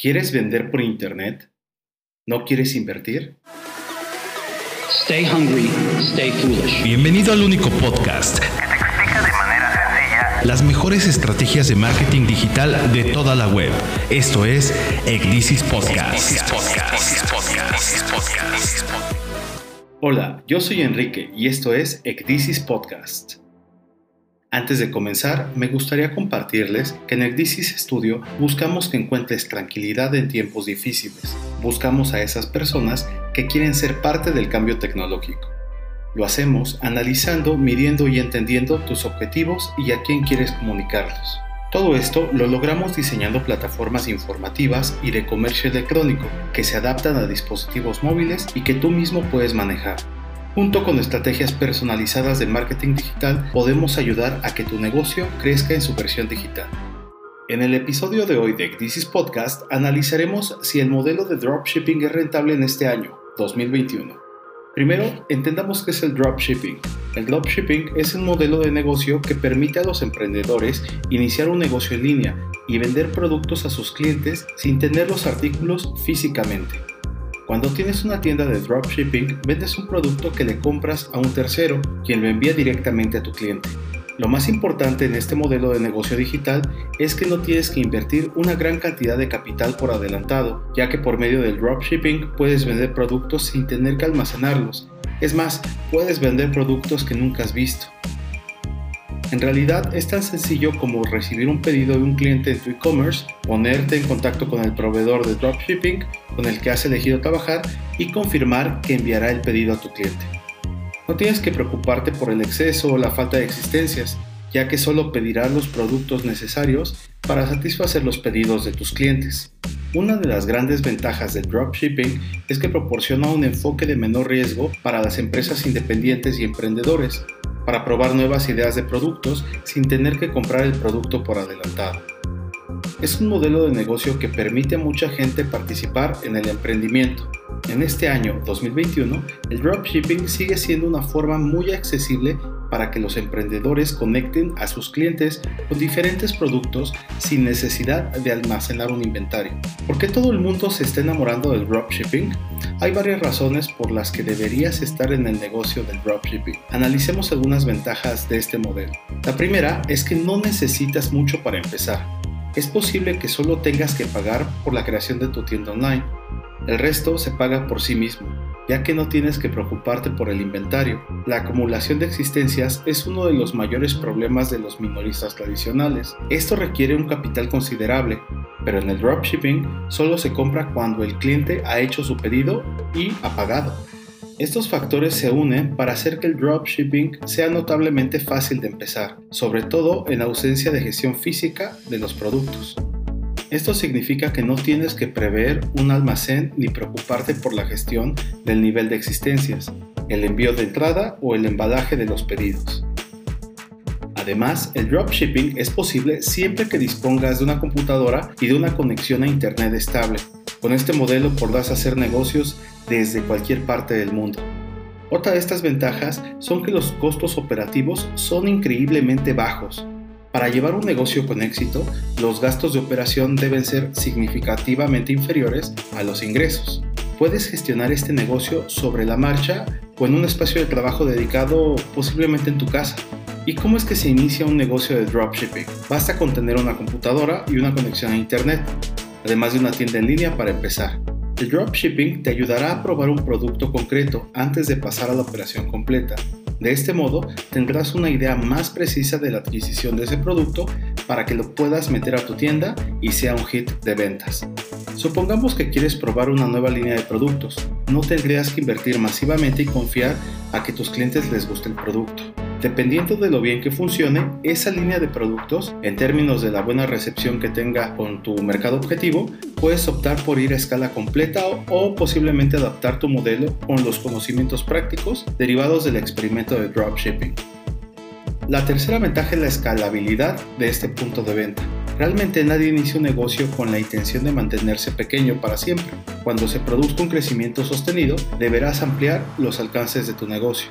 ¿Quieres vender por Internet? ¿No quieres invertir? Stay hungry, stay foolish. Bienvenido al único podcast que te explica de manera sencilla las mejores estrategias de marketing digital de toda la web. Esto es Ecdisis Podcast. Hola, yo soy Enrique y esto es Ecdisis Podcast. Antes de comenzar, me gustaría compartirles que en Ecdisis Studio buscamos que encuentres tranquilidad en tiempos difíciles. Buscamos a esas personas que quieren ser parte del cambio tecnológico. Lo hacemos analizando, midiendo y entendiendo tus objetivos y a quién quieres comunicarlos. Todo esto lo logramos diseñando plataformas informativas y de comercio electrónico que se adaptan a dispositivos móviles y que tú mismo puedes manejar. Junto con estrategias personalizadas de marketing digital, podemos ayudar a que tu negocio crezca en su versión digital. En el episodio de hoy de This Podcast analizaremos si el modelo de dropshipping es rentable en este año, 2021. Primero, entendamos qué es el dropshipping. El dropshipping es un modelo de negocio que permite a los emprendedores iniciar un negocio en línea y vender productos a sus clientes sin tener los artículos físicamente. Cuando tienes una tienda de dropshipping, vendes un producto que le compras a un tercero, quien lo envía directamente a tu cliente. Lo más importante en este modelo de negocio digital es que no tienes que invertir una gran cantidad de capital por adelantado, ya que por medio del dropshipping puedes vender productos sin tener que almacenarlos. Es más, puedes vender productos que nunca has visto. En realidad es tan sencillo como recibir un pedido de un cliente en tu e-commerce, ponerte en contacto con el proveedor de dropshipping con el que has elegido trabajar y confirmar que enviará el pedido a tu cliente. No tienes que preocuparte por el exceso o la falta de existencias, ya que solo pedirás los productos necesarios para satisfacer los pedidos de tus clientes. Una de las grandes ventajas del dropshipping es que proporciona un enfoque de menor riesgo para las empresas independientes y emprendedores, para probar nuevas ideas de productos sin tener que comprar el producto por adelantado. Es un modelo de negocio que permite a mucha gente participar en el emprendimiento. En este año 2021, el dropshipping sigue siendo una forma muy accesible para que los emprendedores conecten a sus clientes con diferentes productos sin necesidad de almacenar un inventario. ¿Por qué todo el mundo se está enamorando del dropshipping? Hay varias razones por las que deberías estar en el negocio del dropshipping. Analicemos algunas ventajas de este modelo. La primera es que no necesitas mucho para empezar. Es posible que solo tengas que pagar por la creación de tu tienda online. El resto se paga por sí mismo ya que no tienes que preocuparte por el inventario. La acumulación de existencias es uno de los mayores problemas de los minoristas tradicionales. Esto requiere un capital considerable, pero en el dropshipping solo se compra cuando el cliente ha hecho su pedido y ha pagado. Estos factores se unen para hacer que el dropshipping sea notablemente fácil de empezar, sobre todo en ausencia de gestión física de los productos. Esto significa que no tienes que prever un almacén ni preocuparte por la gestión del nivel de existencias, el envío de entrada o el embalaje de los pedidos. Además, el dropshipping es posible siempre que dispongas de una computadora y de una conexión a Internet estable. Con este modelo podrás hacer negocios desde cualquier parte del mundo. Otra de estas ventajas son que los costos operativos son increíblemente bajos. Para llevar un negocio con éxito, los gastos de operación deben ser significativamente inferiores a los ingresos. Puedes gestionar este negocio sobre la marcha o en un espacio de trabajo dedicado posiblemente en tu casa. ¿Y cómo es que se inicia un negocio de dropshipping? Basta con tener una computadora y una conexión a Internet, además de una tienda en línea para empezar. El dropshipping te ayudará a probar un producto concreto antes de pasar a la operación completa de este modo, tendrás una idea más precisa de la adquisición de ese producto para que lo puedas meter a tu tienda y sea un hit de ventas. Supongamos que quieres probar una nueva línea de productos. No tendrías que invertir masivamente y confiar a que tus clientes les guste el producto. Dependiendo de lo bien que funcione, esa línea de productos, en términos de la buena recepción que tenga con tu mercado objetivo, puedes optar por ir a escala completa o, posiblemente adaptar tu modelo con los conocimientos prácticos derivados del experimento de dropshipping. La tercera ventaja es la escalabilidad de este punto de venta. Realmente nadie inicia un negocio con la intención de mantenerse pequeño para siempre. Cuando se produzca un crecimiento sostenido, deberás ampliar los alcances de tu negocio.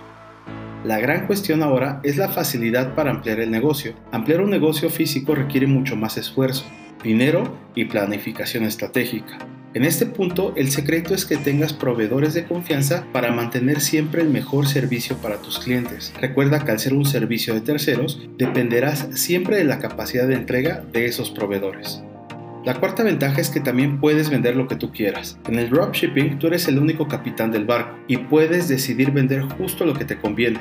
La gran cuestión ahora es la facilidad para ampliar el negocio. Ampliar un negocio físico requiere mucho más esfuerzo. dinero y planificación estratégica. En este punto, el secreto es que tengas proveedores de confianza para mantener siempre el mejor servicio para tus clientes. Recuerda que al ser un servicio de terceros, dependerás siempre de la capacidad de entrega de esos proveedores. La cuarta ventaja es que también puedes vender lo que tú quieras. En el dropshipping tú eres el único capitán del barco y puedes decidir vender justo lo que te conviene.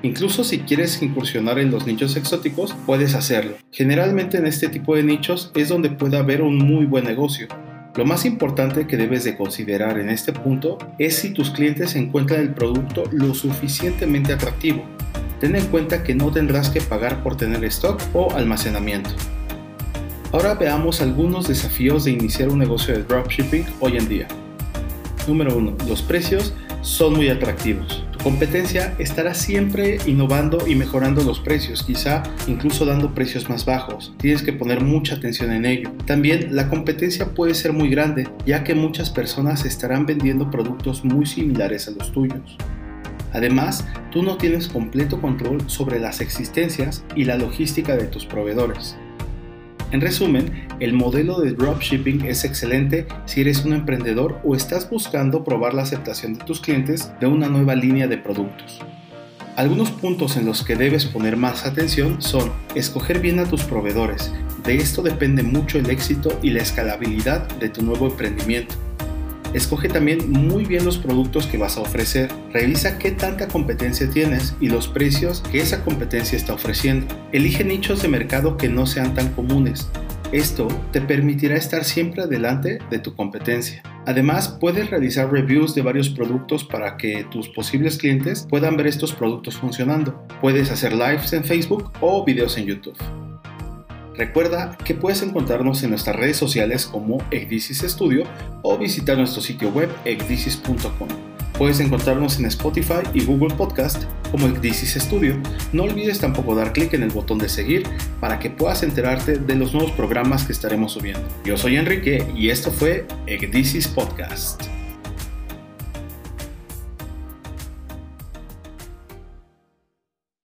Incluso si quieres incursionar en los nichos exóticos, puedes hacerlo. Generalmente en este tipo de nichos es donde puede haber un muy buen negocio. Lo más importante que debes de considerar en este punto es si tus clientes encuentran el producto lo suficientemente atractivo. Ten en cuenta que no tendrás que pagar por tener stock o almacenamiento. Ahora veamos algunos desafíos de iniciar un negocio de dropshipping hoy en día. Número 1. Los precios son muy atractivos competencia estará siempre innovando y mejorando los precios, quizá incluso dando precios más bajos. Tienes que poner mucha atención en ello. También la competencia puede ser muy grande, ya que muchas personas estarán vendiendo productos muy similares a los tuyos. Además, tú no tienes completo control sobre las existencias y la logística de tus proveedores. En resumen, el modelo de dropshipping es excelente si eres un emprendedor o estás buscando probar la aceptación de tus clientes de una nueva línea de productos. Algunos puntos en los que debes poner más atención son escoger bien a tus proveedores. De esto depende mucho el éxito y la escalabilidad de tu nuevo emprendimiento. Escoge también muy bien los productos que vas a ofrecer. Revisa qué tanta competencia tienes y los precios que esa competencia está ofreciendo. Elige nichos de mercado que no sean tan comunes. Esto te permitirá estar siempre adelante de tu competencia. Además, puedes realizar reviews de varios productos para que tus posibles clientes puedan ver estos productos funcionando. Puedes hacer lives en Facebook o videos en YouTube. Recuerda que puedes encontrarnos en nuestras redes sociales como Ecdisis Studio o visitar nuestro sitio web ecdisis.com. Puedes encontrarnos en Spotify y Google Podcast como Ecdisis Studio. No olvides tampoco dar clic en el botón de seguir para que puedas enterarte de los nuevos programas que estaremos subiendo. Yo soy Enrique y esto fue Ecdisis Podcast.